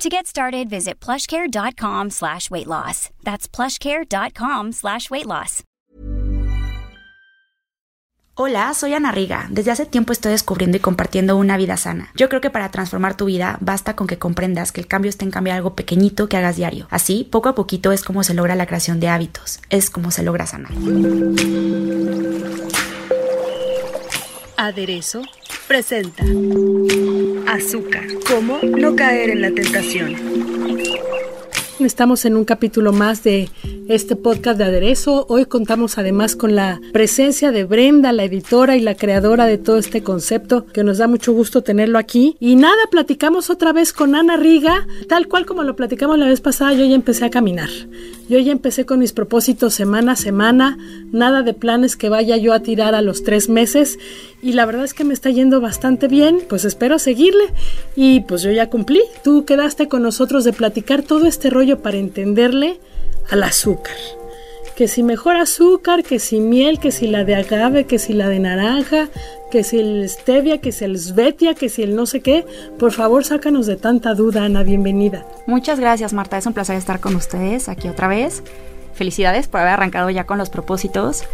To get started, visit plushcare.com slash weight loss. That's plushcare.com slash weight loss. Hola, soy Ana Riga. Desde hace tiempo estoy descubriendo y compartiendo una vida sana. Yo creo que para transformar tu vida basta con que comprendas que el cambio está en cambiar algo pequeñito que hagas diario. Así, poco a poquito es como se logra la creación de hábitos. Es como se logra sanar. Aderezo presenta Azúcar. ¿Cómo no caer en la tentación? Estamos en un capítulo más de este podcast de aderezo. Hoy contamos además con la presencia de Brenda, la editora y la creadora de todo este concepto, que nos da mucho gusto tenerlo aquí. Y nada, platicamos otra vez con Ana Riga, tal cual como lo platicamos la vez pasada, yo ya empecé a caminar. Yo ya empecé con mis propósitos semana a semana, nada de planes que vaya yo a tirar a los tres meses y la verdad es que me está yendo bastante bien, pues espero seguirle y pues yo ya cumplí. Tú quedaste con nosotros de platicar todo este rollo para entenderle al azúcar. Que si mejor azúcar, que si miel, que si la de agave, que si la de naranja, que si el stevia, que si el svetia, que si el no sé qué. Por favor, sácanos de tanta duda, Ana. Bienvenida. Muchas gracias, Marta. Es un placer estar con ustedes aquí otra vez. Felicidades por haber arrancado ya con los propósitos.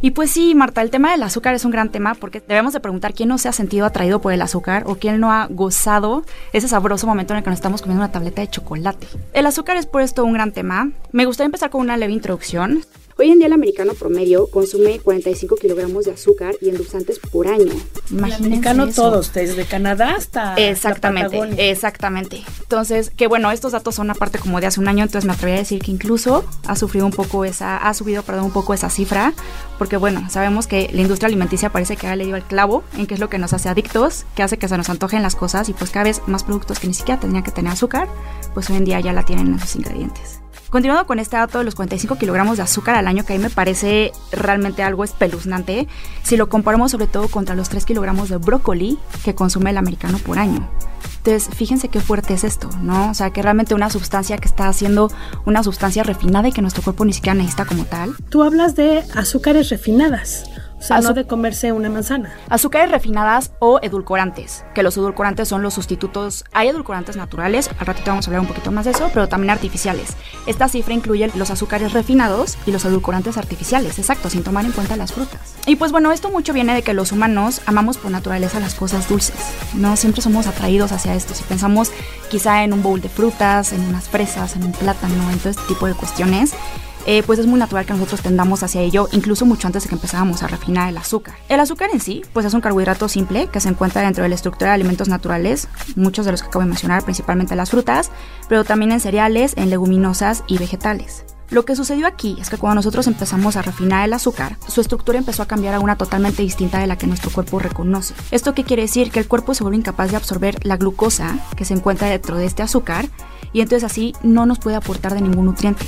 Y pues sí, Marta, el tema del azúcar es un gran tema porque debemos de preguntar quién no se ha sentido atraído por el azúcar o quién no ha gozado ese sabroso momento en el que nos estamos comiendo una tableta de chocolate. El azúcar es por esto un gran tema. Me gustaría empezar con una leve introducción. Hoy en día el americano promedio consume 45 kilogramos de azúcar y endulzantes por año. Imagínense el americano todos, desde Canadá hasta Exactamente, exactamente. Entonces, que bueno, estos datos son aparte como de hace un año, entonces me atrevería a decir que incluso ha sufrido un poco esa, ha subido, perdón, un poco esa cifra, porque bueno, sabemos que la industria alimenticia parece que ha le dio el clavo en qué es lo que nos hace adictos, que hace que se nos antojen las cosas y pues cada vez más productos que ni siquiera tendrían que tener azúcar, pues hoy en día ya la tienen en sus ingredientes. Continuando con este dato de los 45 kilogramos de azúcar al año, que a mí me parece realmente algo espeluznante, si lo comparamos sobre todo contra los 3 kilogramos de brócoli que consume el americano por año. Entonces, fíjense qué fuerte es esto, ¿no? O sea, que realmente una sustancia que está haciendo una sustancia refinada y que nuestro cuerpo ni siquiera necesita como tal. Tú hablas de azúcares refinadas. O sea, no de comerse una manzana. Azúcares refinadas o edulcorantes, que los edulcorantes son los sustitutos. Hay edulcorantes naturales, al ratito vamos a hablar un poquito más de eso, pero también artificiales. Esta cifra incluye los azúcares refinados y los edulcorantes artificiales, exacto, sin tomar en cuenta las frutas. Y pues bueno, esto mucho viene de que los humanos amamos por naturaleza las cosas dulces, ¿no? Siempre somos atraídos hacia esto. Si pensamos quizá en un bowl de frutas, en unas fresas, en un plátano, en todo este tipo de cuestiones, eh, pues es muy natural que nosotros tendamos hacia ello, incluso mucho antes de que empezáramos a refinar el azúcar. El azúcar en sí, pues es un carbohidrato simple que se encuentra dentro de la estructura de alimentos naturales, muchos de los que acabo de mencionar, principalmente las frutas, pero también en cereales, en leguminosas y vegetales. Lo que sucedió aquí es que cuando nosotros empezamos a refinar el azúcar, su estructura empezó a cambiar a una totalmente distinta de la que nuestro cuerpo reconoce. ¿Esto qué quiere decir? Que el cuerpo se vuelve incapaz de absorber la glucosa que se encuentra dentro de este azúcar y entonces así no nos puede aportar de ningún nutriente.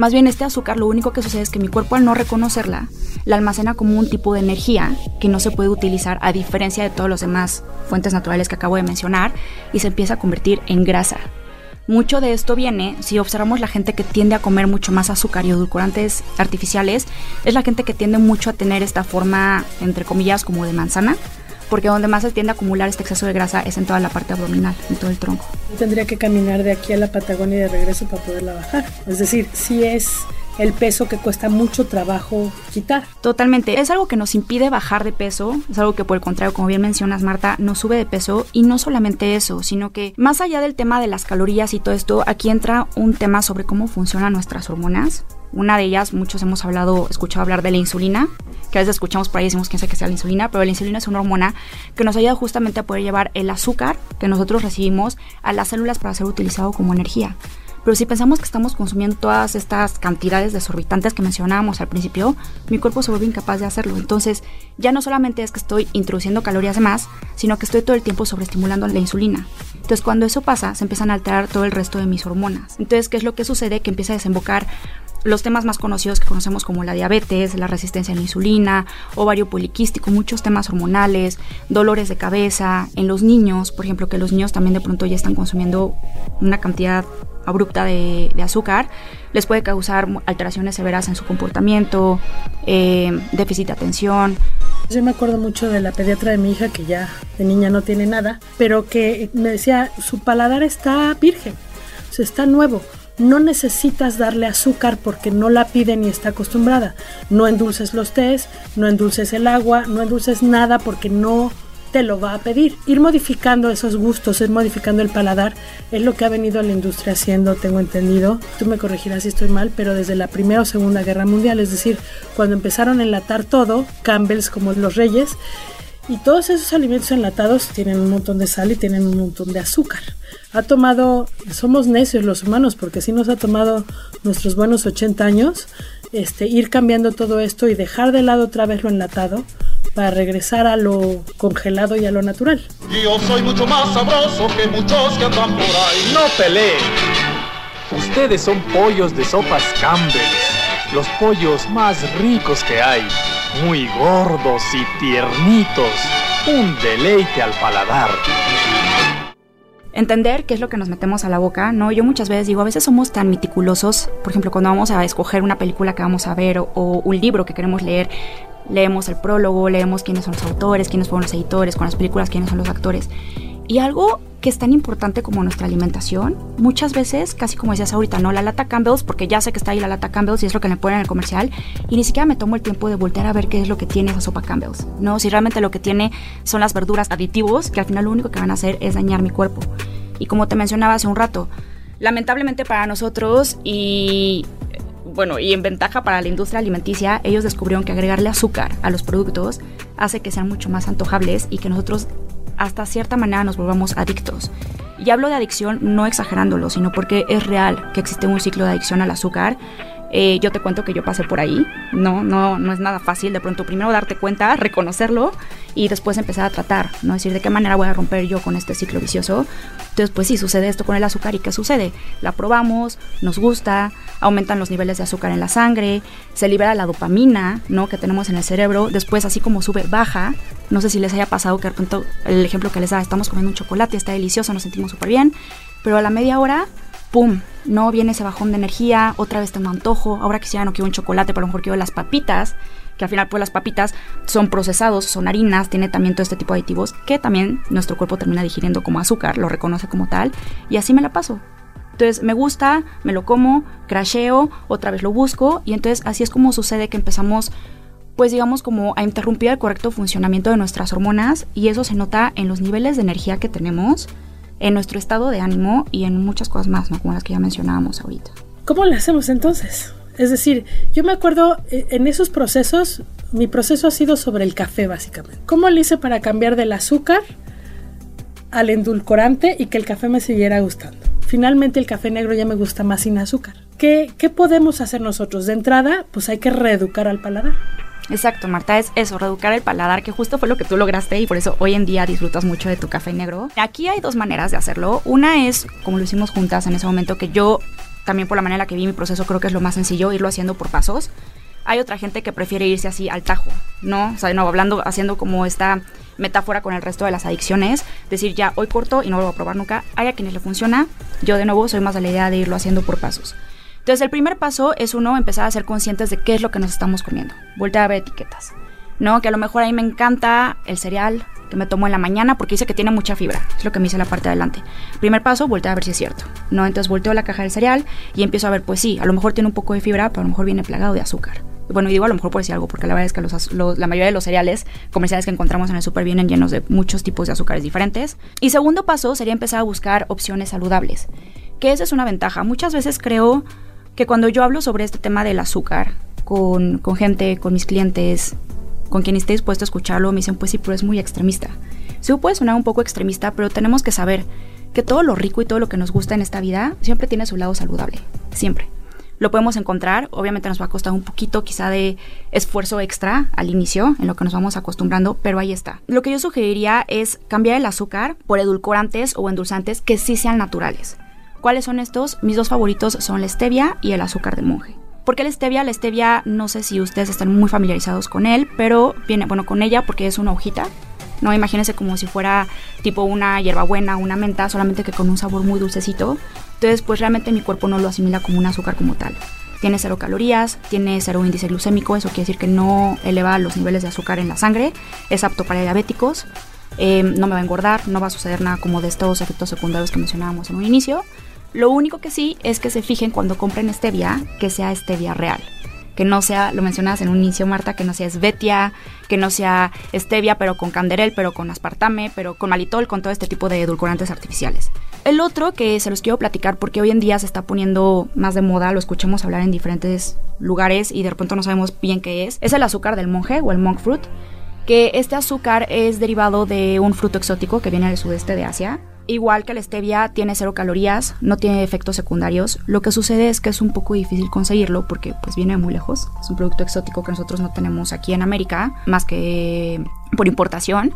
Más bien este azúcar lo único que sucede es que mi cuerpo al no reconocerla, la almacena como un tipo de energía que no se puede utilizar a diferencia de todos los demás fuentes naturales que acabo de mencionar y se empieza a convertir en grasa. Mucho de esto viene, si observamos la gente que tiende a comer mucho más azúcar y edulcorantes artificiales, es la gente que tiende mucho a tener esta forma, entre comillas, como de manzana, porque donde más se tiende a acumular este exceso de grasa es en toda la parte abdominal, en todo el tronco. Tendría que caminar de aquí a la Patagonia y de regreso para poderla bajar. Es decir, si es el peso que cuesta mucho trabajo quitar. Totalmente. Es algo que nos impide bajar de peso, es algo que por el contrario, como bien mencionas Marta, nos sube de peso y no solamente eso, sino que más allá del tema de las calorías y todo esto, aquí entra un tema sobre cómo funcionan nuestras hormonas. Una de ellas, muchos hemos hablado, escuchado hablar de la insulina, que a veces escuchamos por ahí decimos quién sabe qué sea la insulina, pero la insulina es una hormona que nos ayuda justamente a poder llevar el azúcar que nosotros recibimos a las células para ser utilizado como energía. Pero si pensamos que estamos consumiendo todas estas cantidades desorbitantes que mencionábamos al principio, mi cuerpo se vuelve incapaz de hacerlo. Entonces, ya no solamente es que estoy introduciendo calorías de más, sino que estoy todo el tiempo sobreestimulando la insulina. Entonces, cuando eso pasa, se empiezan a alterar todo el resto de mis hormonas. Entonces, ¿qué es lo que sucede? Que empieza a desembocar los temas más conocidos que conocemos como la diabetes, la resistencia a la insulina, ovario poliquístico, muchos temas hormonales, dolores de cabeza, en los niños, por ejemplo, que los niños también de pronto ya están consumiendo una cantidad abrupta de, azúcar, les puede causar alteraciones severas en su comportamiento, eh, déficit de atención. Yo me acuerdo mucho de la pediatra de mi hija, que ya de niña no tiene nada, pero que me decía, su paladar está virgen, o está nuevo no necesitas darle azúcar porque no la pide ni está acostumbrada. No endulces los tés, no endulces el agua, no endulces nada porque no te lo va a pedir. Ir modificando esos gustos, ir modificando el paladar, es lo que ha venido la industria haciendo, tengo entendido. Tú me corregirás si estoy mal, pero desde la Primera o Segunda Guerra Mundial, es decir, cuando empezaron a enlatar todo, Campbell's como los reyes, y todos esos alimentos enlatados tienen un montón de sal y tienen un montón de azúcar ha tomado, somos necios los humanos, porque sí nos ha tomado nuestros buenos 80 años, este, ir cambiando todo esto y dejar de lado otra vez lo enlatado para regresar a lo congelado y a lo natural. Yo soy mucho más sabroso que muchos que andan por ahí. No peleen. Ustedes son pollos de sopas Campbell's, los pollos más ricos que hay, muy gordos y tiernitos, un deleite al paladar entender qué es lo que nos metemos a la boca, ¿no? Yo muchas veces digo, a veces somos tan meticulosos, por ejemplo, cuando vamos a escoger una película que vamos a ver o, un libro que queremos leer, leemos el prólogo, leemos quiénes son los autores, quiénes fueron los editores, con las películas quiénes son los actores. Y algo que es tan importante como nuestra alimentación, muchas veces, casi como decías ahorita, no, la lata Campbell's, porque ya sé que está ahí la lata Campbell's y es lo que me ponen en el comercial, y ni siquiera me tomo el tiempo de voltear a ver qué es lo que tiene esa sopa Campbell's, ¿no? Si realmente lo que tiene son las verduras aditivos, que al final lo único que van a hacer es dañar mi cuerpo. Y como te mencionaba hace un rato, lamentablemente para nosotros y bueno, y en ventaja para la industria alimenticia, ellos descubrieron que agregarle azúcar a los productos hace que sean mucho más antojables y que nosotros hasta cierta manera nos volvamos adictos. Y hablo de adicción no exagerándolo, sino porque es real que existe un ciclo de adicción al azúcar. Eh, yo te cuento que yo pasé por ahí, no, no, no es nada fácil. De pronto, primero darte cuenta, reconocerlo y después empezar a tratar, ¿no? Decir, de qué manera voy a romper yo con este ciclo vicioso. Entonces, pues sí, sucede esto con el azúcar. ¿Y qué sucede? La probamos, nos gusta, aumentan los niveles de azúcar en la sangre, se libera la dopamina, ¿no? Que tenemos en el cerebro. Después, así como sube, baja. No sé si les haya pasado que de pronto, el ejemplo que les da, estamos comiendo un chocolate, está delicioso, nos sentimos súper bien, pero a la media hora ¡pum! No viene ese bajón de energía, otra vez tengo antojo, ahora que ya no quiero un chocolate, pero a lo mejor quiero las papitas, que al final pues las papitas son procesados, son harinas, tiene también todo este tipo de aditivos que también nuestro cuerpo termina digiriendo como azúcar, lo reconoce como tal y así me la paso. Entonces me gusta, me lo como, crasheo, otra vez lo busco y entonces así es como sucede que empezamos pues digamos como a interrumpir el correcto funcionamiento de nuestras hormonas y eso se nota en los niveles de energía que tenemos, en nuestro estado de ánimo y en muchas cosas más, ¿no? como las que ya mencionábamos ahorita. ¿Cómo lo hacemos entonces? Es decir, yo me acuerdo eh, en esos procesos, mi proceso ha sido sobre el café básicamente. ¿Cómo le hice para cambiar del azúcar al endulcorante y que el café me siguiera gustando? Finalmente el café negro ya me gusta más sin azúcar. ¿Qué, qué podemos hacer nosotros? De entrada, pues hay que reeducar al paladar. Exacto, Marta, es eso, reeducar el paladar, que justo fue lo que tú lograste y por eso hoy en día disfrutas mucho de tu café negro. Aquí hay dos maneras de hacerlo. Una es, como lo hicimos juntas en ese momento, que yo también por la manera que vi mi proceso, creo que es lo más sencillo, irlo haciendo por pasos. Hay otra gente que prefiere irse así al tajo, ¿no? O sea, no, hablando, haciendo como esta metáfora con el resto de las adicciones, decir ya, hoy corto y no lo voy a probar nunca. Hay a quienes le funciona, yo de nuevo soy más de la idea de irlo haciendo por pasos. Entonces, el primer paso es uno empezar a ser conscientes de qué es lo que nos estamos comiendo. Voltear a ver etiquetas. ¿No? Que a lo mejor a mí me encanta el cereal, que me tomo en la mañana porque dice que tiene mucha fibra. Es lo que me dice la parte de adelante. Primer paso, volteo a ver si es cierto. ¿no? Entonces volteo la caja del cereal y empiezo a ver, pues sí, a lo mejor tiene un poco de fibra, pero a lo mejor viene plagado de azúcar. Bueno, y digo a lo mejor por decir algo, porque la verdad es que la mayoría de los cereales comerciales que encontramos en el súper vienen llenos de muchos tipos de azúcares diferentes. Y segundo paso sería empezar a buscar opciones saludables, que esa es una ventaja. Muchas veces creo que cuando yo hablo sobre este tema del azúcar con, con gente, con mis clientes, con quien esté dispuesto a escucharlo, me dicen, pues sí, pero es muy extremista. Sí, puede sonar un poco extremista, pero tenemos que saber que todo lo rico y todo lo que nos gusta en esta vida siempre tiene su lado saludable, siempre. Lo podemos encontrar, obviamente nos va a costar un poquito quizá de esfuerzo extra al inicio, en lo que nos vamos acostumbrando, pero ahí está. Lo que yo sugeriría es cambiar el azúcar por edulcorantes o endulzantes que sí sean naturales. ¿Cuáles son estos? Mis dos favoritos son la stevia y el azúcar de monje. Porque la stevia, la stevia, no sé si ustedes están muy familiarizados con él, pero viene, bueno, con ella porque es una hojita. No, imagínense como si fuera tipo una hierbabuena, una menta, solamente que con un sabor muy dulcecito. Entonces, pues realmente mi cuerpo no lo asimila como un azúcar como tal. Tiene cero calorías, tiene cero índice glucémico, eso quiere decir que no eleva los niveles de azúcar en la sangre, es apto para diabéticos, eh, no me va a engordar, no va a suceder nada como de estos efectos secundarios que mencionábamos en un inicio. Lo único que sí es que se fijen cuando compren stevia, que sea stevia real. Que no sea, lo mencionabas en un inicio, Marta, que no sea esvetia, que no sea stevia, pero con canderel, pero con aspartame, pero con malitol, con todo este tipo de edulcorantes artificiales. El otro que se los quiero platicar porque hoy en día se está poniendo más de moda, lo escuchamos hablar en diferentes lugares y de repente no sabemos bien qué es, es el azúcar del monje o el monk fruit, que este azúcar es derivado de un fruto exótico que viene del sudeste de Asia. Igual que la stevia, tiene cero calorías, no tiene efectos secundarios. Lo que sucede es que es un poco difícil conseguirlo porque pues viene muy lejos. Es un producto exótico que nosotros no tenemos aquí en América, más que por importación.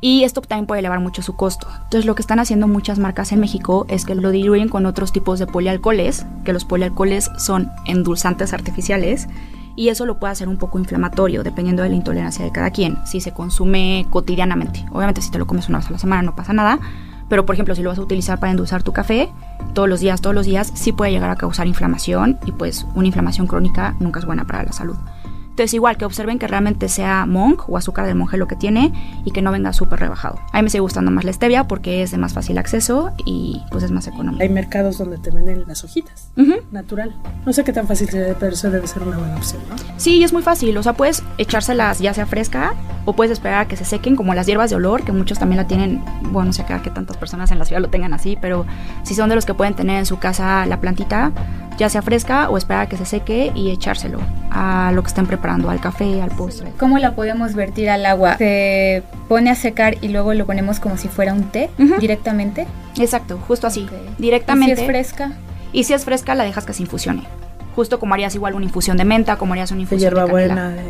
Y esto también puede elevar mucho su costo. Entonces lo que están haciendo muchas marcas en México es que lo diluyen con otros tipos de polialcoholes, que los polialcoholes son endulzantes artificiales y eso lo puede hacer un poco inflamatorio dependiendo de la intolerancia de cada quien, si se consume cotidianamente. Obviamente si te lo comes una vez a la semana no pasa nada, pero por ejemplo si lo vas a utilizar para endulzar tu café todos los días, todos los días, sí puede llegar a causar inflamación y pues una inflamación crónica nunca es buena para la salud. Entonces, igual que observen que realmente sea monk o azúcar del monje lo que tiene y que no venga súper rebajado. A mí me sigue gustando más la stevia porque es de más fácil acceso y pues es más económico. Hay mercados donde te venden las hojitas, natural. No sé qué tan fácil sea, pero eso debe ser una buena opción, ¿no? Sí, es muy fácil. O sea, puedes echárselas ya sea fresca o puedes esperar a que se sequen, como las hierbas de olor, que muchos también la tienen. Bueno, no sé acá que tantas personas en la ciudad lo tengan así, pero si son de los que pueden tener en su casa la plantita, ya sea fresca o esperar a que se seque y echárselo a lo que estén preparando, al café, al postre. ¿Cómo la podemos vertir al agua? ¿Se pone a secar y luego lo ponemos como si fuera un té directamente? Exacto, justo así. Directamente. ¿Y si es fresca? Y si es fresca, la dejas que se infusione. Justo como harías igual una infusión de menta, como harías una infusión de,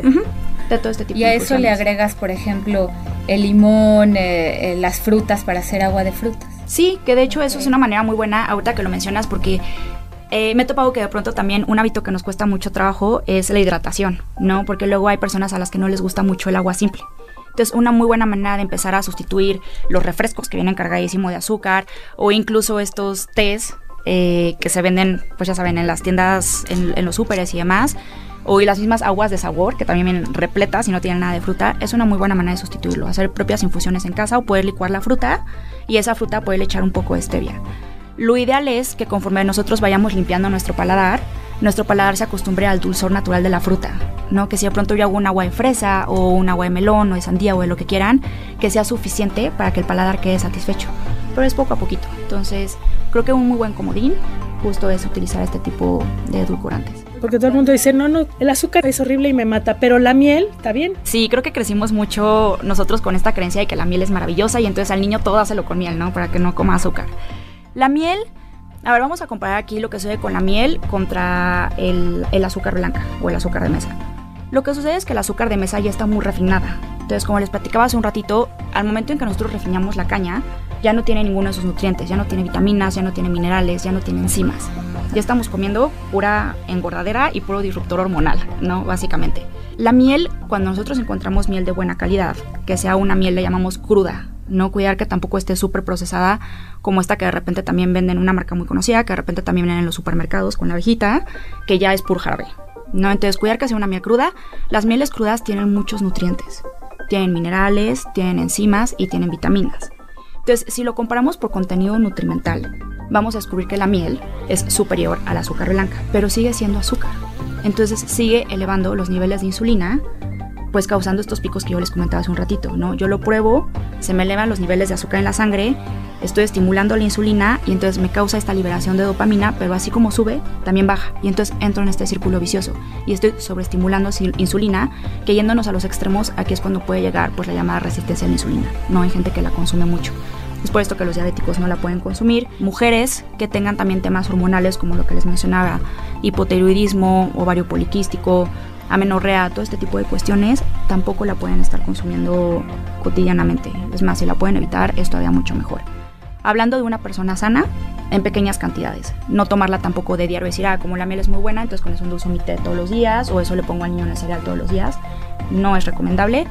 de- Ujú, De todo este tipo Y de a eso le agregas, por ejemplo, el limón, eh, eh, las frutas para hacer agua de frutas. Sí, que de hecho eso es una manera muy buena ahorita que lo mencionas porque eh, me he que de pronto también un hábito que nos cuesta mucho trabajo es la hidratación, ¿no? Porque luego hay personas a las que no les gusta mucho el agua simple. Entonces, una muy buena manera de empezar a sustituir los refrescos que vienen cargadísimo de azúcar o incluso estos tés eh, que se venden, pues ya saben, en las tiendas, en, los súperes y demás, o y las mismas aguas de sabor que también vienen repletas y no tienen nada de fruta, es una muy buena manera de sustituirlo. Hacer propias infusiones en casa o poder licuar la fruta y esa fruta poderle echar un poco de stevia. Lo ideal es que conforme nosotros vayamos limpiando nuestro paladar, nuestro paladar se acostumbre al dulzor natural de la fruta, ¿no? Que si de pronto yo hago un agua de fresa o un agua de melón o de sandía o de lo que quieran, que sea suficiente para que el paladar quede satisfecho. Pero es poco a poquito. Entonces, creo que un muy buen comodín justo es utilizar este tipo de edulcorantes. Porque todo el mundo dice, no, no, el azúcar es horrible y me mata, pero la miel está bien. Sí, creo que crecimos mucho nosotros con esta creencia de que la miel es maravillosa y entonces al niño todo dáselo con miel, ¿no? Para que no coma azúcar. La miel, a ver, vamos a comparar aquí lo que sucede con la miel contra el, el azúcar blanca o el azúcar de mesa. Lo que sucede es que el azúcar de mesa ya está muy refinada. Entonces, como les platicaba hace un ratito, al momento en que nosotros refinamos la caña, ya no tiene ninguno de sus nutrientes, ya no tiene vitaminas, ya no tiene minerales, ya no tiene enzimas. Ya estamos comiendo pura engordadera y puro disruptor hormonal, ¿no? Básicamente. La miel, cuando nosotros encontramos miel de buena calidad, que sea una miel le llamamos cruda, no cuidar que tampoco esté súper procesada como esta que de repente también venden una marca muy conocida, que de repente también venden en los supermercados con la abejita, que ya es pur jarabe. No, entonces cuidar que sea una miel cruda. Las mieles crudas tienen muchos nutrientes. Tienen minerales, tienen enzimas y tienen vitaminas. Entonces, si lo comparamos por contenido nutrimental, vamos a descubrir que la miel es superior al azúcar blanca, pero sigue siendo azúcar. Entonces sigue elevando los niveles de insulina, pues causando estos picos que yo les comentaba hace un ratito, ¿no? Yo lo pruebo, se me elevan los niveles de azúcar en la sangre, estoy estimulando la insulina y entonces me causa esta liberación de dopamina, pero así como sube, también baja. Y entonces entro en este círculo vicioso y estoy sobreestimulando insulina, que yéndonos a los extremos, aquí es cuando puede llegar pues la llamada resistencia a la insulina. No hay gente que la consume mucho. Es por esto que los diabéticos no la pueden consumir. Mujeres que tengan también temas hormonales como lo que les mencionaba, hipotiroidismo, ovario poliquístico, amenorrea, todo este tipo de cuestiones, tampoco la pueden estar consumiendo cotidianamente. Es más, si la pueden evitar, es todavía mucho mejor. Hablando de una persona sana, en pequeñas cantidades. No tomarla tampoco de diario, decir, ah, como la miel es muy buena, entonces con eso endulzo mi té todos los días, o eso le pongo al niño en el cereal todos los días. No es recomendable.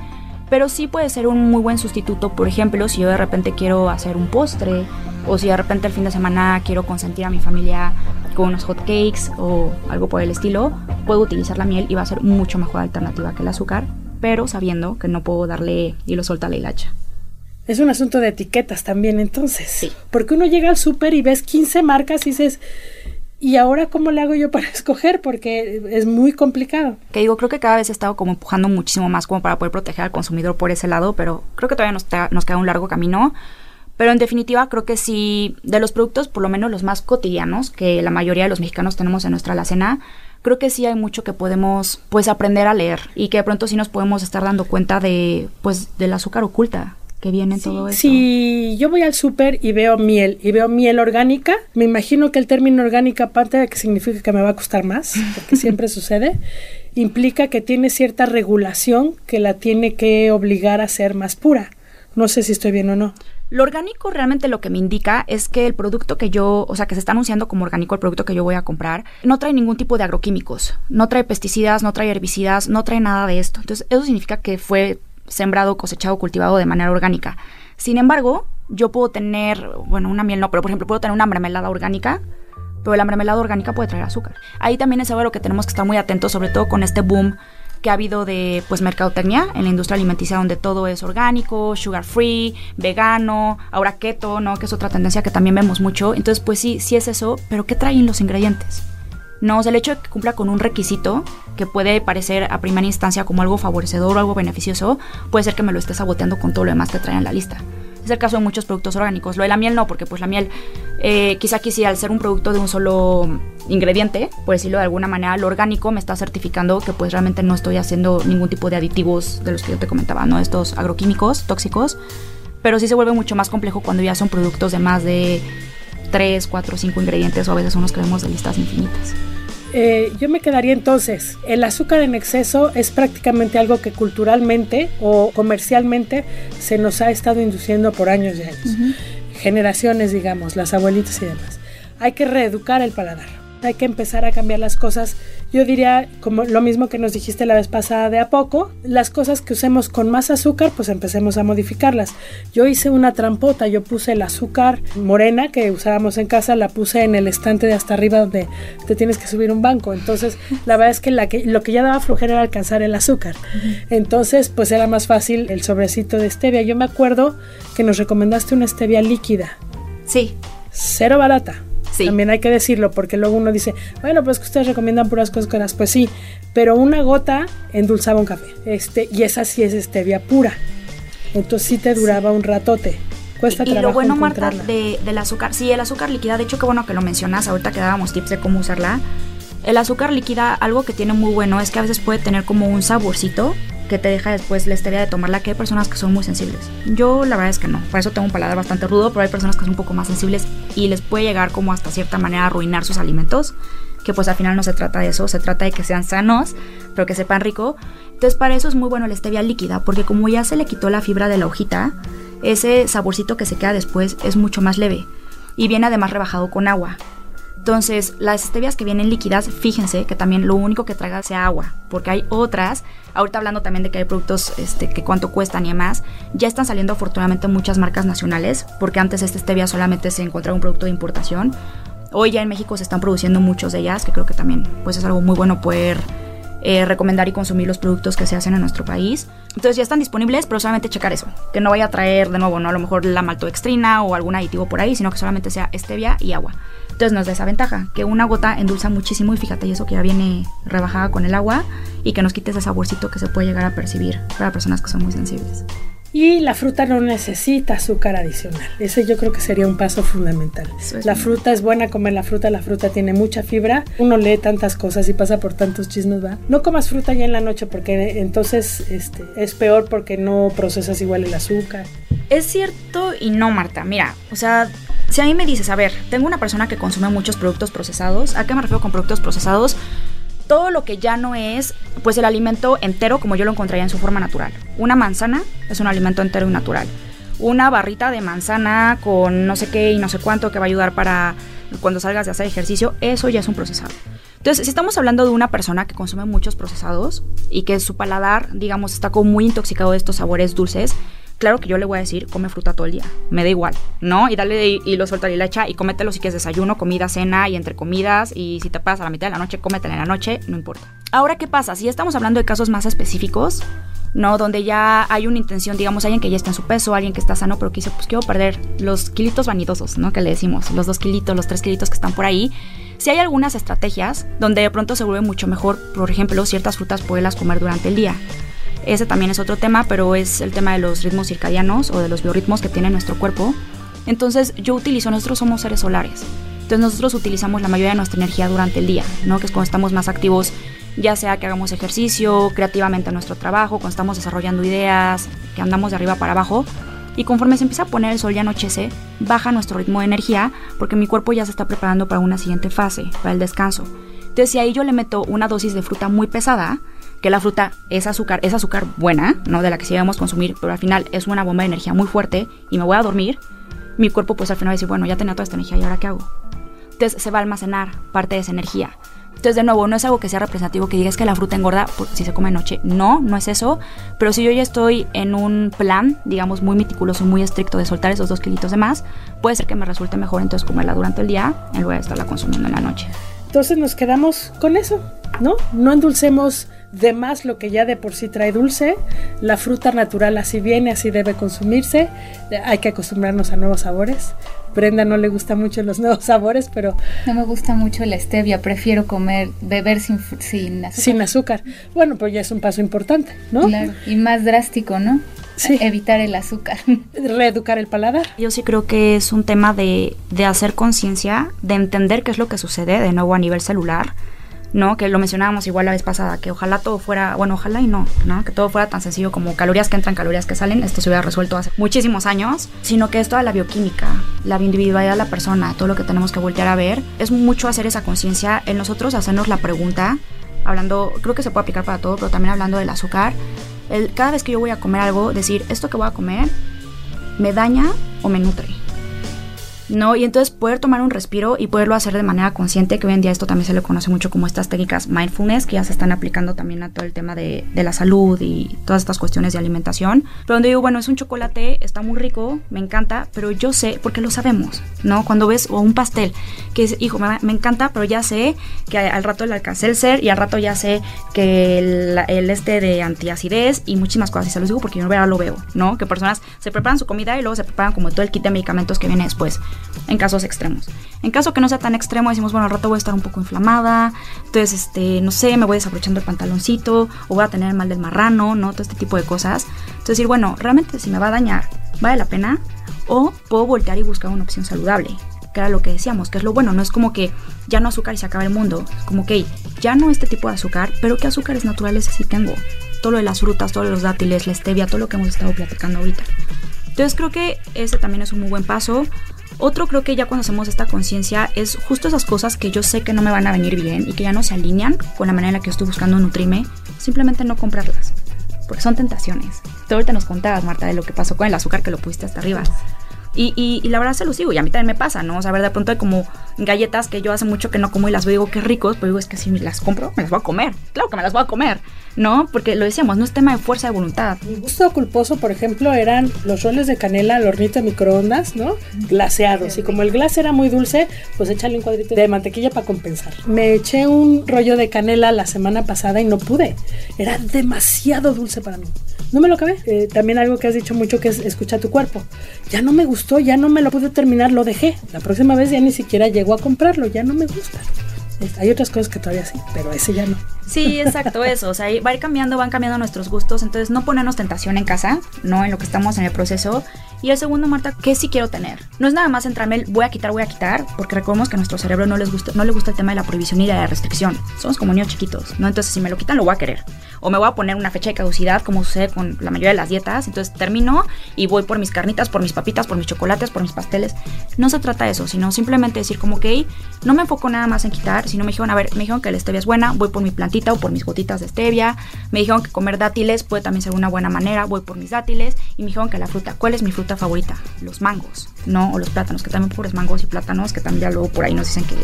Pero sí puede ser un muy buen sustituto, por ejemplo, si yo de repente quiero hacer un postre, o si de repente el fin de semana quiero consentir a mi familia con unos hot cakes o algo por el estilo, puedo utilizar la miel y va a ser mucho mejor alternativa que el azúcar, pero sabiendo que no puedo darle hilo suelta a la hilacha. Es un asunto de etiquetas también, entonces. Sí. Porque uno llega al súper y ves 15 marcas y dices, ¿y ahora cómo le hago yo para escoger? Porque es muy complicado. Que digo, creo que cada vez he estado como empujando muchísimo más como para poder proteger al consumidor por ese lado, pero creo que todavía nos, nos queda un largo camino. Pero en definitiva, creo que sí, de los productos, por lo menos los más cotidianos, que la mayoría de los mexicanos tenemos en nuestra alacena, creo que sí hay mucho que podemos pues aprender a leer y que de pronto sí nos podemos estar dando cuenta de pues del azúcar oculta que viene en todo eso. Si yo voy al súper y veo miel y veo miel orgánica, me imagino que el término orgánica, aparte de que significa que me va a costar más, porque siempre sucede, implica que tiene cierta regulación que la tiene que obligar a ser más pura. No sé si estoy bien o no. Lo orgánico realmente lo que me indica es que el producto que yo, o sea, que se está anunciando como orgánico el producto que yo voy a comprar, no trae ningún tipo de agroquímicos, no trae pesticidas, no trae herbicidas, no trae nada de esto. Entonces, eso significa que fue sembrado, cosechado, cultivado de manera orgánica. Sin embargo, yo puedo tener, bueno, una miel no, pero por ejemplo puedo tener una mermelada orgánica, pero la mermelada orgánica puede traer azúcar. Ahí también es algo que tenemos que estar muy atentos, sobre todo con este boom que ha habido de pues mercadotecnia en la industria alimenticia donde todo es orgánico, sugar free, vegano, ahora keto, ¿no? Que es otra tendencia que también vemos mucho. Entonces, pues sí, sí es eso, pero ¿qué traen los ingredientes? No, o el hecho de que cumpla con un requisito que puede parecer a primera instancia como algo favorecedor o algo beneficioso, puede ser que me lo esté saboteando con todo lo demás que trae en la lista. Es el caso de muchos productos orgánicos. Lo de la miel no, porque pues la miel, eh, quizá aquí sí, al ser un producto de un solo ingrediente, por decirlo de alguna manera, lo orgánico me está certificando que pues realmente no estoy haciendo ningún tipo de aditivos de los que yo te comentaba, ¿no? Estos agroquímicos tóxicos. Pero sí se vuelve mucho más complejo cuando ya son productos de más de 3, 4, 5 ingredientes o a veces unos que vemos de listas infinitas. Eh, yo me quedaría entonces, el azúcar en exceso es prácticamente algo que culturalmente o comercialmente se nos ha estado induciendo por años y años, generaciones digamos, las abuelitas y demás. Hay que reeducar el paladar hay que empezar a cambiar las cosas. Yo diría, como lo mismo que nos dijiste la vez pasada de a poco, las cosas que usemos con más azúcar, pues empecemos a modificarlas. Yo hice una trampota, yo puse el azúcar morena que usábamos en casa, la puse en el estante de hasta arriba donde te tienes que subir un banco. Entonces, la verdad es que, la que lo que ya daba flojera era alcanzar el azúcar. Entonces, pues era más fácil el sobrecito de stevia. Yo me acuerdo que nos recomendaste una stevia líquida. Sí. Cero barata. También hay que decirlo, porque luego uno dice, bueno, pues que ustedes recomiendan puras cosas Pues sí, pero una gota endulzaba un café. Este, y esa sí es stevia pura. Entonces sí te duraba un ratote. Cuesta y, y lo bueno, Marta, de, del azúcar, sí, el azúcar líquida, de hecho, qué bueno que lo mencionas, ahorita que dábamos tips de cómo usarla. El azúcar líquida, algo que tiene muy bueno es que a veces puede tener como un saborcito que te deja después la stevia de tomarla, que hay personas que son muy sensibles. Yo la verdad es que no, por eso tengo un paladar bastante rudo, pero hay personas que son un poco más sensibles y les puede llegar como hasta cierta manera a arruinar sus alimentos, que pues al final no se trata de eso, se trata de que sean sanos, pero que sepan rico. Entonces para eso es muy bueno la stevia líquida, porque como ya se le quitó la fibra de la hojita, ese saborcito que se queda después es mucho más leve y viene además rebajado con agua. Entonces, las stevias que vienen líquidas, fíjense que también lo único que traiga sea agua, porque hay otras, ahorita hablando también de que hay productos este, que cuánto cuestan y demás, ya están saliendo afortunadamente muchas marcas nacionales, porque antes esta stevia solamente se encontraba un producto de importación. Hoy ya en México se están produciendo muchos de ellas, que creo que también pues es algo muy bueno poder eh, recomendar y consumir los productos que se hacen en nuestro país. Entonces ya están disponibles, pero solamente checar eso, que no vaya a traer de nuevo, no a lo mejor la maltodextrina o algún aditivo por ahí, sino que solamente sea stevia y agua. Entonces nos da esa ventaja, que una gota endulza muchísimo y fíjate, y eso que ya viene rebajada con el agua y que nos quite ese saborcito que se puede llegar a percibir para personas que son muy sensibles. Y la fruta no necesita azúcar adicional. Ese yo creo que sería un paso fundamental. La fruta es buena comer la fruta, la fruta tiene mucha fibra. Uno lee tantas cosas y pasa por tantos chismes, ¿va? No comas fruta ya en la noche porque entonces este, es peor porque no procesas igual el azúcar. Es cierto y no, Marta. Mira, o sea, si a mí me dices, a ver, tengo una persona que consume muchos productos procesados, ¿a qué me refiero con productos procesados? Todo lo que ya no es, pues el alimento entero como yo lo encontraría en su forma natural. Una manzana es un alimento entero y natural. una barrita de manzana con no sé qué y no sé cuánto que va a ayudar para cuando salgas de hacer ejercicio, eso ya es un procesado. Entonces, si estamos hablando de una persona que consume muchos procesados y que su paladar, digamos, está como muy intoxicado de estos sabores dulces, claro que yo le voy a decir, come fruta todo el día, me da igual, ¿no? Y dale y, lo suelta y la echa y cómetelo si quieres desayuno, comida, cena y entre comidas y si te pasas a la mitad de la noche, cómetela en la noche, no importa. Ahora, ¿qué pasa? Si estamos hablando de casos más específicos, ¿no? Donde ya hay una intención, digamos, alguien que ya está en su peso, alguien que está sano, pero que dice, pues quiero perder los kilitos vanidosos, ¿no? Que le decimos, los dos kilitos, los tres kilitos que están por ahí. Si hay algunas estrategias donde de pronto se vuelve mucho mejor, por ejemplo, ciertas frutas poderlas comer durante el día. Ese también es otro tema, pero es el tema de los ritmos circadianos o de los biorritmos que tiene nuestro cuerpo. Entonces yo utilizo, nosotros somos seres solares. Entonces nosotros utilizamos la mayoría de nuestra energía durante el día, ¿no? Que es cuando estamos más activos ya sea que hagamos ejercicio, creativamente en nuestro trabajo, cuando estamos desarrollando ideas, que andamos de arriba para abajo. Y conforme se empieza a poner el sol y anochece, baja nuestro ritmo de energía porque mi cuerpo ya se está preparando para una siguiente fase, para el descanso. Entonces, si ahí yo le meto una dosis de fruta muy pesada, que la fruta es azúcar, es azúcar buena, ¿no? De la que sí debemos consumir, pero al final es una bomba de energía muy fuerte y me voy a dormir, mi cuerpo pues al final va a decir, bueno, ya tenía toda esta energía y ahora qué hago. Entonces se va a almacenar parte de esa energía. Entonces, de nuevo, no es algo que sea representativo que digas que la fruta engorda si se come noche. No, no es eso. Pero si yo ya estoy en un plan, digamos, muy meticuloso, muy estricto de soltar esos dos kilitos de más, puede ser que me resulte mejor entonces comerla durante el día en lugar de estarla consumiendo en la noche. Entonces nos quedamos con eso, ¿no? No endulcemos de más lo que ya de por sí trae dulce. La fruta natural así viene, así debe consumirse. Hay que acostumbrarnos a nuevos sabores. Brenda no le gusta mucho los nuevos sabores, pero... No me gusta mucho la stevia, prefiero comer, beber sin, sin azúcar. Sin azúcar. Bueno, pues ya es un paso importante, ¿no? Claro, y más drástico, ¿no? Sí. Evitar el azúcar. Reeducar el paladar. Yo sí creo que es un tema de, de hacer conciencia, de entender qué es lo que sucede de nuevo a nivel celular ¿no? Que lo mencionábamos igual la vez pasada, que ojalá todo fuera, bueno, ojalá y no, ¿no? Que todo fuera tan sencillo como calorías que entran, calorías que salen, esto se hubiera resuelto hace muchísimos años, sino que es toda la bioquímica, la individualidad de la persona, todo lo que tenemos que voltear a ver, es mucho hacer esa conciencia en nosotros, hacernos la pregunta, hablando, creo que se puede aplicar para todo, pero también hablando del azúcar, el, cada vez que yo voy a comer algo, decir, esto que voy a comer, ¿me daña o me nutre? ¿No? Y entonces poder tomar un respiro y poderlo hacer de manera consciente, que hoy en día esto también se le conoce mucho como estas técnicas mindfulness, que ya se están aplicando también a todo el tema de, de la salud y todas estas cuestiones de alimentación. Pero donde digo, bueno, es un chocolate, está muy rico, me encanta, pero yo sé, porque lo sabemos, ¿no? Cuando ves o un pastel, que es, hijo, me, me encanta, pero ya sé que al rato el ser y al rato ya sé que el, el, este de antiacidez y muchísimas cosas, y se los digo porque yo no lo veo, ¿no? Que personas se preparan su comida y luego se preparan como todo el kit de medicamentos que viene después en casos extremos. En caso que no sea tan extremo, decimos, bueno, al rato voy a estar un poco inflamada, entonces, este, no sé, me voy desabrochando el pantaloncito, o voy a tener mal del marrano, ¿no? Todo este tipo de cosas. Entonces, decir, bueno, realmente si me va a dañar, ¿vale la pena? O puedo voltear y buscar una opción saludable, que era lo que decíamos, que es lo bueno, no es como que ya no azúcar y se acaba el mundo, es como que ya no este tipo de azúcar, pero ¿qué azúcares naturales sí tengo? Todo lo de las frutas, todos los dátiles, la stevia, todo lo que hemos estado platicando ahorita. Entonces creo que ese también es un muy buen paso. Otro creo que ya cuando hacemos esta conciencia es justo esas cosas que yo sé que no me van a venir bien y que ya no se alinean con la manera en la que yo estoy buscando nutrirme, simplemente no comprarlas. Porque son tentaciones. Tú ahorita nos contabas, Marta, de lo que pasó con el azúcar que lo pusiste hasta arriba. Y, y, la verdad se los digo, y a mí también me pasa, ¿no? O sea, a ver, de pronto hay como galletas que yo hace mucho que no como y las veo y digo, qué ricos, pero digo, es que si me las compro, me las voy a comer. Claro que me las voy a comer, ¿no? Porque lo decíamos, no es tema de fuerza de voluntad. Mi gusto culposo, por ejemplo, eran los roles de canela al hornito de microondas, ¿no? Glaseados. Y como el glas era muy dulce, pues échale un cuadrito de mantequilla para compensar. Me eché un rollo de canela la semana pasada y no pude. Era demasiado dulce para mí. No me lo acabé. Eh, también algo que has dicho mucho que es escucha tu cuerpo. Ya no me gustó ya no me lo pude terminar, lo dejé. La próxima vez ya ni siquiera llego a comprarlo, ya no me gusta. Hay otras cosas que todavía sí, pero ese ya no. Sí, exacto, eso. O sea, va a ir cambiando, van cambiando nuestros gustos. Entonces, no ponernos tentación en casa, ¿no? En lo que estamos en el proceso. Y el segundo, Marta, ¿qué sí quiero tener? No es nada más entrarme el voy a quitar, voy a quitar, porque recordemos que a nuestro cerebro no les gusta, no le gusta el tema de la prohibición y de la restricción. Somos como niños chiquitos, ¿no? Entonces, si me lo quitan, lo voy a querer. o me voy a poner una fecha de caducidad, como sucede con la mayoría de las dietas. Entonces termino y voy por mis carnitas, por mis papitas, por mis chocolates, por mis pasteles. No se trata de eso, sino simplemente decir como que no me enfoco nada más en quitar, sino me dijeron, a ver, me dijeron que la stevia es buena, voy por mi plantita o por mis gotitas de stevia. Me dijeron que comer dátiles puede también ser una buena manera, voy por mis dátiles. Y me dijeron que la fruta, ¿cuál es mi fruta favorita? Los mangos, ¿no? O los plátanos, que también pobres mangos y plátanos, que también ya luego por ahí nos dicen que,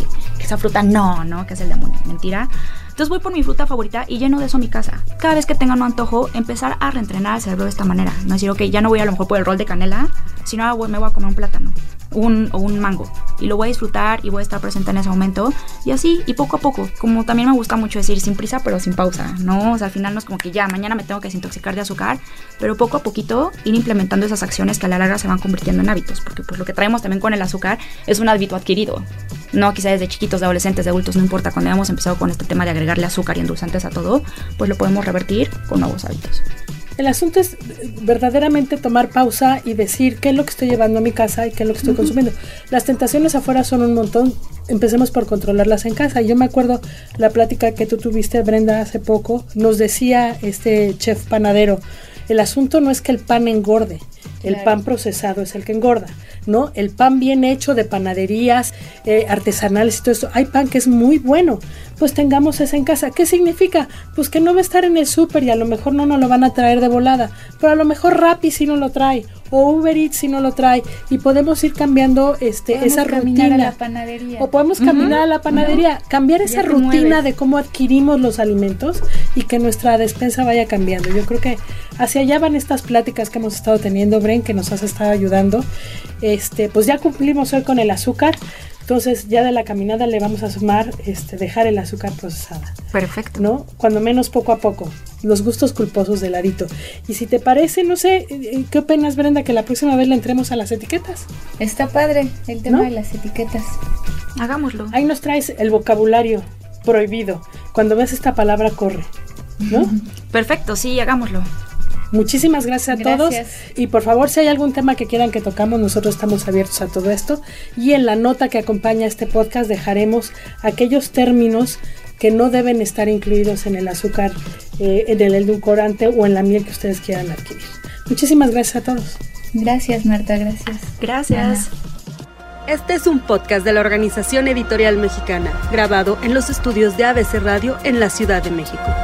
esa fruta no, ¿no? Que es el demonio. Mentira. Entonces voy por mi fruta favorita y lleno de eso mi casa. Cada vez que tenga un antojo, empezar a reentrenar el cerebro de esta manera. No decir, ok, ya no voy a lo mejor por el rol de canela, sino ahora me voy a comer un plátano un, un mango. Y lo voy a disfrutar y voy a estar presente en ese momento. Y así, y poco a poco. Como también me gusta mucho decir, sin prisa, pero sin pausa. ¿no? O sea, al final no es como que ya, mañana me tengo que desintoxicar de azúcar. Pero poco a poquito ir implementando esas acciones que a la larga se van convirtiendo en hábitos. Porque pues lo que traemos también con el azúcar es un hábito adquirido. No, quizá desde chiquitos, de adolescentes, de adultos, no importa. Cuando hemos empezado con este tema de agregarle azúcar y endulzantes a todo, pues lo podemos revertir con nuevos hábitos. El asunto es verdaderamente tomar pausa y decir qué es lo que estoy llevando a mi casa y qué es lo que estoy consumiendo. Las tentaciones afuera son un montón. Empecemos por controlarlas en casa. Yo me acuerdo la plática que tú tuviste, Brenda, hace poco. Nos decía este chef panadero, el asunto no es que el pan engorde, el pan procesado es el que engorda, ¿no? El pan bien hecho de panaderías eh, artesanales y todo eso. Hay pan que es muy bueno, pues tengamos ese en casa. ¿Qué significa? Pues que no va a estar en el súper y a lo mejor no nos lo van a traer de volada, pero a lo mejor Rappi sí no lo trae o Uber Eats si no lo trae y podemos ir cambiando este esa rutina a la panadería. o podemos caminar a la panadería cambiar esa rutina de cómo adquirimos los alimentos y que nuestra despensa vaya cambiando yo creo que hacia allá van estas pláticas que hemos estado teniendo Bren que nos has estado ayudando este pues ya cumplimos hoy con el azúcar entonces ya de la caminada le vamos a sumar este, dejar el azúcar procesada. Perfecto. ¿No? Cuando menos poco a poco. Los gustos culposos del ladito. Y si te parece, no sé, eh, ¿qué opinas Brenda que la próxima vez le entremos a las etiquetas? Está padre el tema de las etiquetas. Hagámoslo. Ahí nos traes el vocabulario prohibido. Cuando ves esta palabra, corre. ¿No? Perfecto, sí, hagámoslo. Muchísimas gracias a todos. Y por favor, si hay algún tema que quieran que tocamos, nosotros estamos abiertos a todo esto. Y en la nota que acompaña este podcast dejaremos aquellos términos que no deben estar incluidos en el azúcar, eh, en el edulcorante o en la miel que ustedes quieran adquirir. Muchísimas gracias a todos. Gracias, Marta, gracias. Gracias. Este es un podcast de la Organización Editorial Mexicana, grabado en los estudios de ABC Radio en la Ciudad de México.